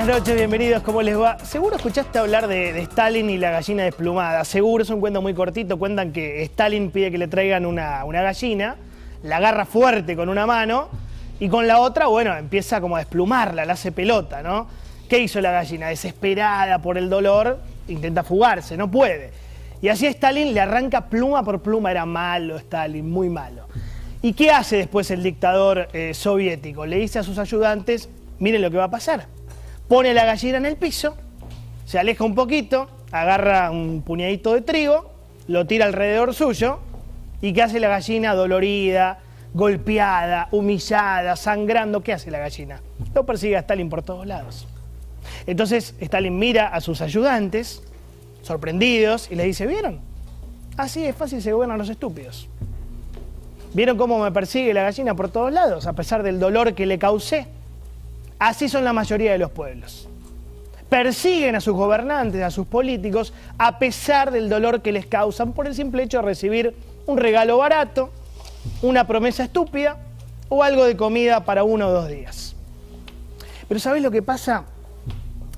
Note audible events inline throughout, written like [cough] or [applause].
Buenas noches, bienvenidos, ¿cómo les va? Seguro escuchaste hablar de, Stalin y la gallina desplumada. Seguro, es un cuento muy cortito. Cuentan que Stalin pide que le traigan una, una gallina, la agarra fuerte con una mano y con la otra, bueno, empieza como a desplumarla, la hace pelota, ¿no? ¿Qué hizo la gallina? Desesperada por el dolor, intenta fugarse, no puede. Y así a Stalin le arranca pluma por pluma, era malo Stalin, muy malo. ¿Y qué hace después el dictador eh, soviético? Le dice a sus ayudantes, miren lo que va a pasar pone la gallina en el piso, se aleja un poquito, agarra un puñadito de trigo, lo tira alrededor suyo y ¿qué hace la gallina dolorida, golpeada, humillada, sangrando? ¿Qué hace la gallina? Lo persigue a Stalin por todos lados. Entonces Stalin mira a sus ayudantes, sorprendidos, y le dice, ¿vieron? Así es fácil se gobiernan los estúpidos. ¿Vieron cómo me persigue la gallina por todos lados, a pesar del dolor que le causé? Así son la mayoría de los pueblos. Persiguen a sus gobernantes, a sus políticos, a pesar del dolor que les causan por el simple hecho de recibir un regalo barato, una promesa estúpida o algo de comida para uno o dos días. Pero ¿sabés lo que pasa?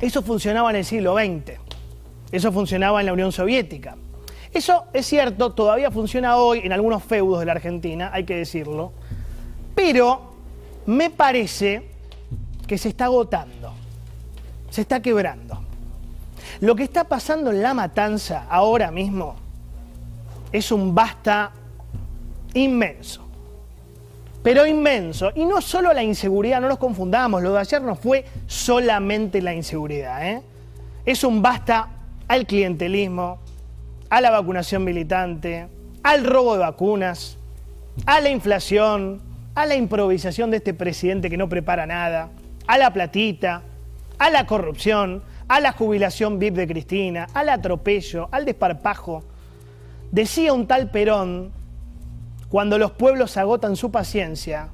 Eso funcionaba en el siglo XX. Eso funcionaba en la Unión Soviética. Eso es cierto, todavía funciona hoy en algunos feudos de la Argentina, hay que decirlo. Pero me parece que se está agotando, se está quebrando. Lo que está pasando en la matanza ahora mismo es un basta inmenso, pero inmenso. Y no solo la inseguridad, no nos confundamos, lo de ayer no fue solamente la inseguridad, ¿eh? es un basta al clientelismo, a la vacunación militante, al robo de vacunas, a la inflación, a la improvisación de este presidente que no prepara nada a la platita, a la corrupción, a la jubilación VIP de Cristina, al atropello, al desparpajo. Decía un tal Perón, cuando los pueblos agotan su paciencia,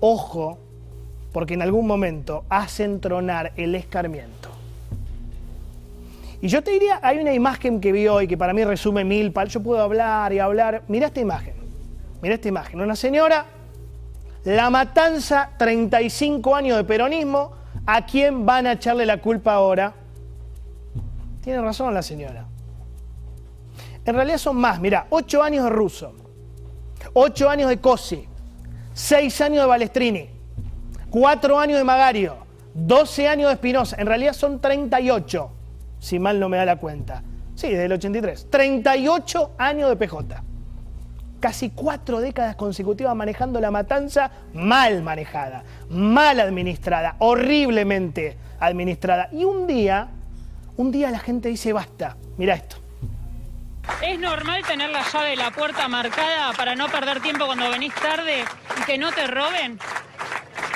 ojo, porque en algún momento hacen tronar el escarmiento. Y yo te diría, hay una imagen que vi hoy que para mí resume mil, yo puedo hablar y hablar. Mira esta imagen, mira esta imagen. Una señora la matanza, 35 años de peronismo, ¿a quién van a echarle la culpa ahora? Tiene razón la señora. En realidad son más, mira, 8 años de Russo, 8 años de Cosi, 6 años de Balestrini, 4 años de Magario, 12 años de Espinosa, en realidad son 38, si mal no me da la cuenta. Sí, desde el 83. 38 años de PJ casi cuatro décadas consecutivas manejando la matanza mal manejada, mal administrada, horriblemente administrada. Y un día, un día la gente dice, basta, mira esto. ¿Es normal tener la llave de la puerta marcada para no perder tiempo cuando venís tarde y que no te roben?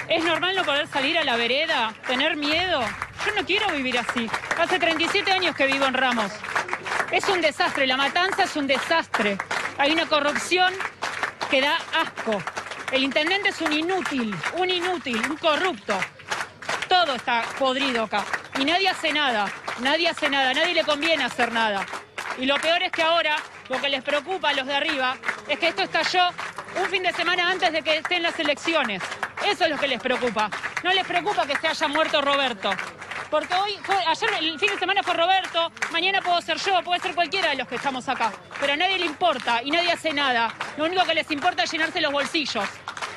¿Es normal no poder salir a la vereda? ¿Tener miedo? Yo no quiero vivir así. Hace 37 años que vivo en Ramos. Es un desastre, la matanza es un desastre. Hay una corrupción que da asco. El intendente es un inútil, un inútil, un corrupto. Todo está podrido acá. Y nadie hace nada, nadie hace nada, nadie le conviene hacer nada. Y lo peor es que ahora lo que les preocupa a los de arriba es que esto estalló un fin de semana antes de que estén las elecciones. Eso es lo que les preocupa. No les preocupa que se haya muerto Roberto. Porque hoy, ayer el fin de semana fue Roberto, mañana puedo ser yo, puede ser cualquiera de los que estamos acá. Pero a nadie le importa y nadie hace nada. Lo único que les importa es llenarse los bolsillos.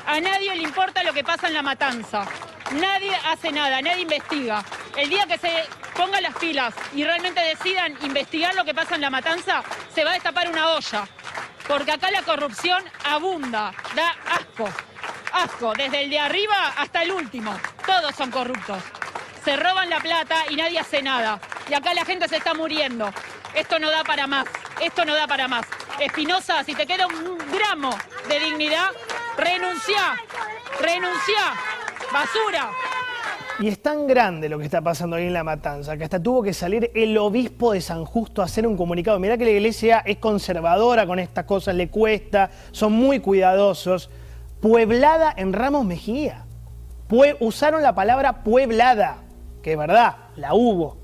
A nadie le importa lo que pasa en la matanza. Nadie hace nada, nadie investiga. El día que se pongan las pilas y realmente decidan investigar lo que pasa en la matanza, se va a destapar una olla. Porque acá la corrupción abunda, da asco. Asco, desde el de arriba hasta el último. Todos son corruptos se roban la plata y nadie hace nada. Y acá la gente se está muriendo. Esto no da para más, esto no da para más. Espinosa, si te queda un gramo de dignidad, renuncia, renuncia, basura. Y es tan grande lo que está pasando ahí en La Matanza, que hasta tuvo que salir el obispo de San Justo a hacer un comunicado. Mirá que la iglesia es conservadora con estas cosas, le cuesta, son muy cuidadosos. Pueblada en Ramos Mejía. usaron la palabra pueblada, que es verdad, la hubo.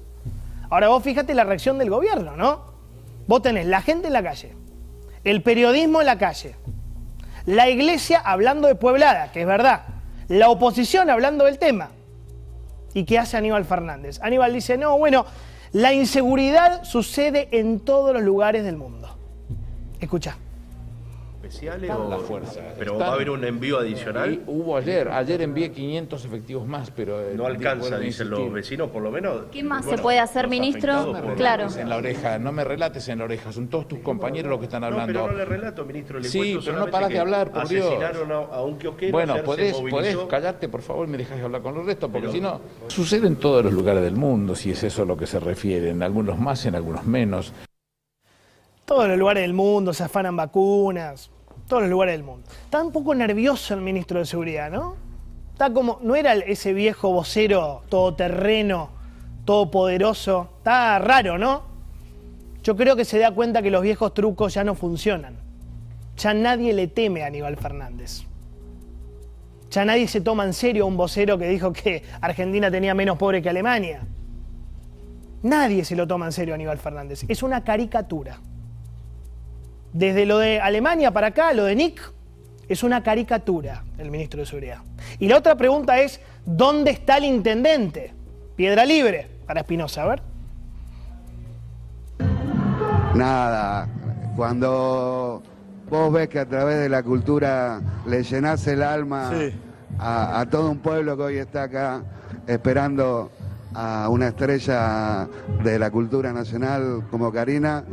Ahora vos fíjate la reacción del gobierno, ¿no? Vos tenés la gente en la calle, el periodismo en la calle, la iglesia hablando de pueblada, que es verdad, la oposición hablando del tema. ¿Y qué hace Aníbal Fernández? Aníbal dice, no, bueno, la inseguridad sucede en todos los lugares del mundo. Escucha especiales o la fuerza? Pero va a haber un envío adicional. hubo ayer, ayer envié 500 efectivos más, pero eh, no alcanza, dicen los vecinos, por lo menos. ¿Qué más se puede hacer, ministro? claro. En la oreja, no me relates en la oreja, son todos tus compañeros los que están hablando. No, pero no le relato, ministro. Le sí, pero no paras de hablar, por Dios. A, un bueno, podés, podés callarte, por favor, me dejas hablar con los restos, porque si no, sucede en todos los lugares del mundo, si es eso a lo que se refiere, en algunos más, en algunos menos. Todos los lugares del mundo se afanan vacunas, todos los lugares del mundo. Está un poco nervioso el ministro de Seguridad, ¿no? Está como, no era ese viejo vocero todoterreno, todopoderoso. Está raro, ¿no? Yo creo que se da cuenta que los viejos trucos ya no funcionan. Ya nadie le teme a Aníbal Fernández. Ya nadie se toma en serio un vocero que dijo que Argentina tenía menos pobre que Alemania. Nadie se lo toma en serio a Aníbal Fernández. Es una caricatura. Desde lo de Alemania para acá, lo de Nick, es una caricatura el ministro de Seguridad. Y la otra pregunta es, ¿dónde está el intendente? Piedra libre para Espinosa, a ver. Nada, cuando vos ves que a través de la cultura le llenás el alma a, a todo un pueblo que hoy está acá esperando a una estrella de la cultura nacional como Karina,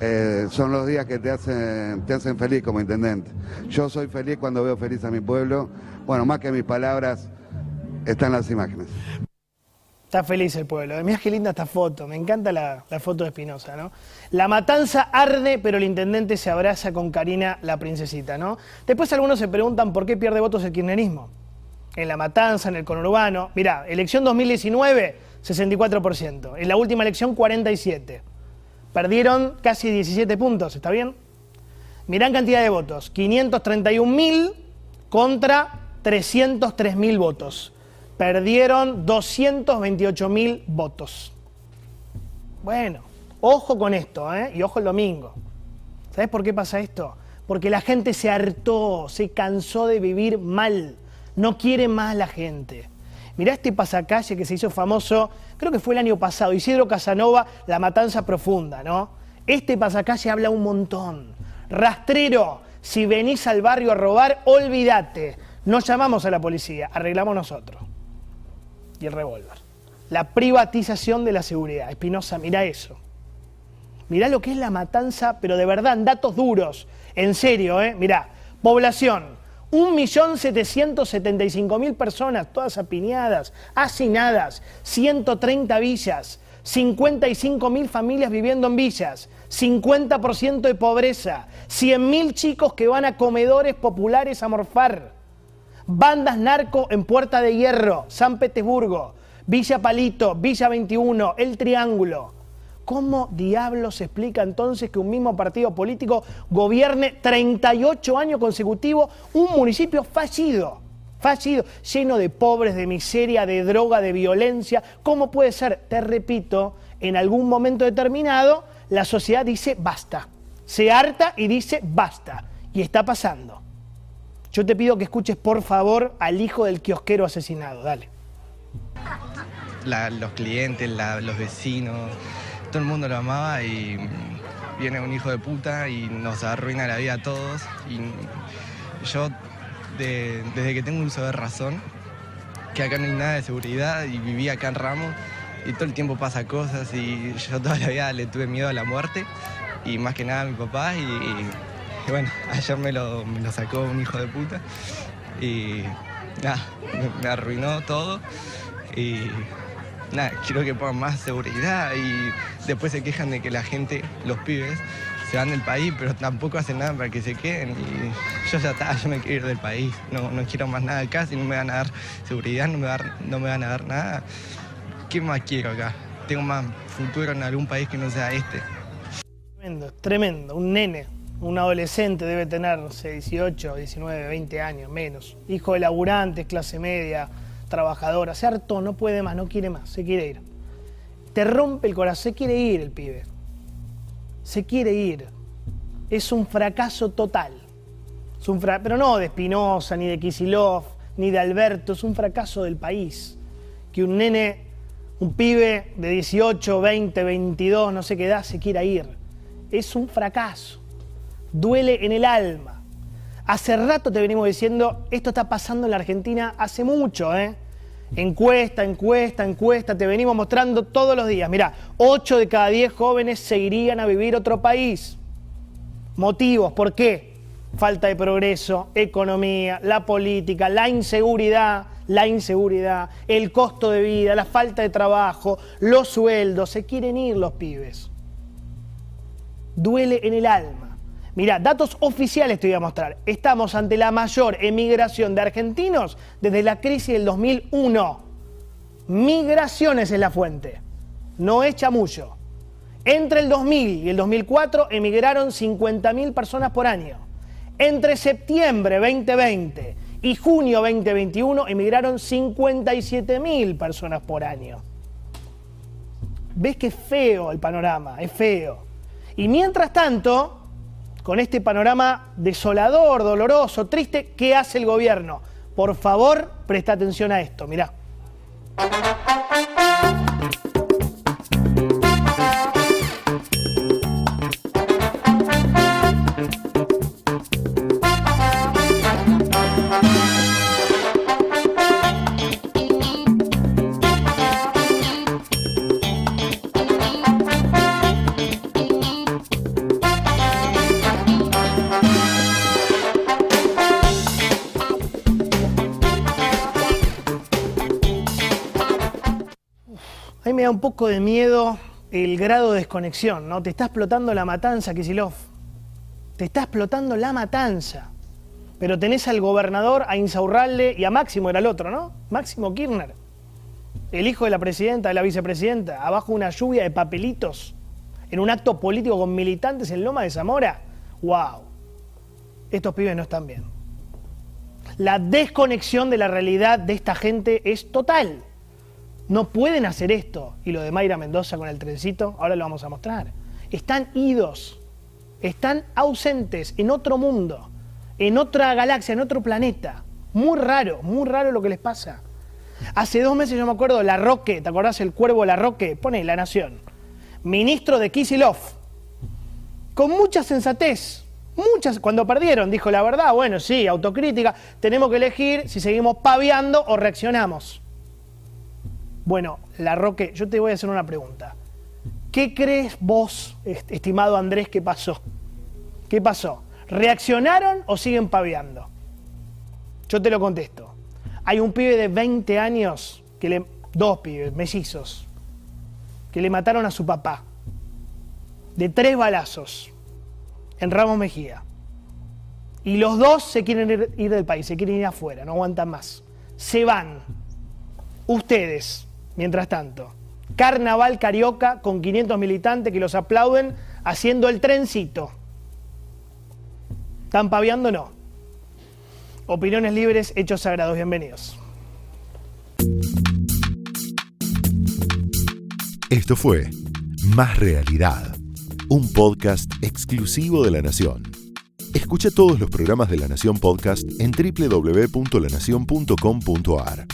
eh, son los días que te hacen, te hacen feliz como intendente. Yo soy feliz cuando veo feliz a mi pueblo. Bueno, más que mis palabras, están las imágenes. Está feliz el pueblo. Mirá qué linda esta foto. Me encanta la, foto de Espinosa, ¿no? La matanza arde, pero el intendente se abraza con Karina, la princesita, ¿no? Después algunos se preguntan por qué pierde votos el kirchnerismo. En la matanza, en el conurbano. Mirá, elección 2019, 64%. En la última elección, 47%. Perdieron casi 17 puntos, ¿está bien? Mirá cantidad de votos, 531.000 contra 303.000 votos. Perdieron 228.000 votos. Bueno, ojo con esto, ¿eh? Y ojo el domingo. ¿Sabes por qué pasa esto? Porque la gente se hartó, se cansó de vivir mal. No quiere más la gente. Mirá este pasacalle que se hizo famoso, creo que fue el año pasado, Isidro Casanova, La Matanza Profunda, ¿no? Este pasacalle habla un montón. Rastrero, si venís al barrio a robar, olvídate. No llamamos a la policía, arreglamos nosotros. Y el revólver. La privatización de la seguridad. Espinosa, mirá eso. Mirá lo que es la matanza, pero de verdad, en datos duros. En serio, ¿eh? Mirá, población, 1.775.000 personas, todas apiñadas, hacinadas, 130 villas, 55.000 familias viviendo en villas, 50% de pobreza, 100.000 chicos que van a comedores populares a morfar, bandas narco en Puerta de Hierro, San Petersburgo, Villa Palito, Villa 21, El Triángulo. ¿Cómo diablos se explica entonces que un mismo partido político gobierne 38 años consecutivos un municipio fallido? Fallido, lleno de pobres, de miseria, de droga, de violencia. ¿Cómo puede ser? Te repito, en algún momento determinado la sociedad dice basta. Se harta y dice basta. Y está pasando. Yo te pido que escuches por favor al hijo del kiosquero asesinado. Dale. los clientes, los vecinos, todo el mundo lo amaba y viene un hijo de puta y nos arruina la vida a todos. Y yo, desde que tengo uso de razón, que acá no hay nada de seguridad y viví acá en Ramos y todo el tiempo pasa cosas y yo toda la vida le tuve miedo a la muerte y más que nada a mi papá y, bueno, [laughs] ayer me lo, sacó un hijo de puta y me, me arruinó todo y nada, quiero que pongan más seguridad y después se quejan de que la gente, los pibes, se van del país, pero tampoco hacen nada para que se queden. Y yo ya está, yo me quiero ir del país. No, no quiero más nada acá, si no me van a dar seguridad, no me, no me van a dar nada. ¿Qué más quiero acá? Tengo más futuro en algún país que no sea este. Tremendo, tremendo. Un nene, un adolescente debe tener, no sé, 18, 19, 20 años, menos. Hijo de laburantes, clase media, trabajadora. Se hartó, no puede más, no quiere más, se quiere ir. Te rompe el corazón, se quiere ir el pibe. Se quiere ir. Es un fracaso total. Es un Pero no de Espinosa, ni de Kisilov, ni de Alberto, es un fracaso del país. Que un nene, un pibe de 18, 20, 22, no sé qué edad, se quiera ir. Es un fracaso duele en el alma. Hace rato te venimos diciendo, esto está pasando en la Argentina hace mucho, ¿eh? Encuesta, encuesta, encuesta, te venimos mostrando todos los días. Mirá, 8 de cada 10 jóvenes se irían a vivir otro país. Motivos, ¿por qué? Falta de progreso, economía, la política, la inseguridad, la inseguridad, el costo de vida, la falta de trabajo, los sueldos, se quieren ir los pibes. Duele en el alma. Mira, datos oficiales te voy a mostrar. Estamos ante la mayor emigración de argentinos desde la crisis del 2001. Migraciones es la fuente, no es chamullo. Entre el 2000 y el 2004 emigraron 50.000 personas por año. Entre septiembre 2020 y junio 2021 emigraron 57.000 personas por año. ¿Ves que feo el panorama? Es feo. Y mientras tanto, con este panorama desolador, doloroso, triste, ¿qué hace el gobierno? Por favor, presta atención a esto, mirá. A mí me da un poco de miedo el grado de desconexión, ¿no? Te está explotando la matanza, Kisilov. Te está explotando la matanza. Pero tenés al gobernador, a Insaurralde y a Máximo, era el otro, ¿no? Máximo Kirchner. El hijo de la presidenta, de la vicepresidenta, abajo una lluvia de papelitos, en un acto político con militantes en Loma de Zamora. ¡Wow! Estos pibes no están bien. La desconexión de la realidad de esta gente es total. No pueden hacer esto. Y lo de Mayra Mendoza con el trencito, ahora lo vamos a mostrar. Están idos, están ausentes en otro mundo, en otra galaxia, en otro planeta. Muy raro, muy raro lo que les pasa. Hace dos meses yo me acuerdo, La Roque, ¿te acordás el cuervo La Roque? Pone La Nación. Ministro de Kisilov. Con mucha sensatez, muchas, cuando perdieron, dijo la verdad, bueno, sí, autocrítica, tenemos que elegir si seguimos paviando o reaccionamos. Bueno, La Roque, yo te voy a hacer una pregunta. ¿Qué crees vos, estimado Andrés, que pasó? ¿Qué pasó? ¿Reaccionaron o siguen paviando? Yo te lo contesto. Hay un pibe de 20 años, que le, dos pibes, mellizos, que le mataron a su papá. De tres balazos en Ramos Mejía. Y los dos se quieren ir, ir del país, se quieren ir afuera, no aguantan más. Se van. Ustedes, Mientras tanto, carnaval carioca con 500 militantes que los aplauden haciendo el trencito. ¿Están paviando no? Opiniones libres, hechos sagrados. Bienvenidos. Esto fue Más Realidad, un podcast exclusivo de la Nación. Escucha todos los programas de La Nación Podcast en www.lanacion.com.ar.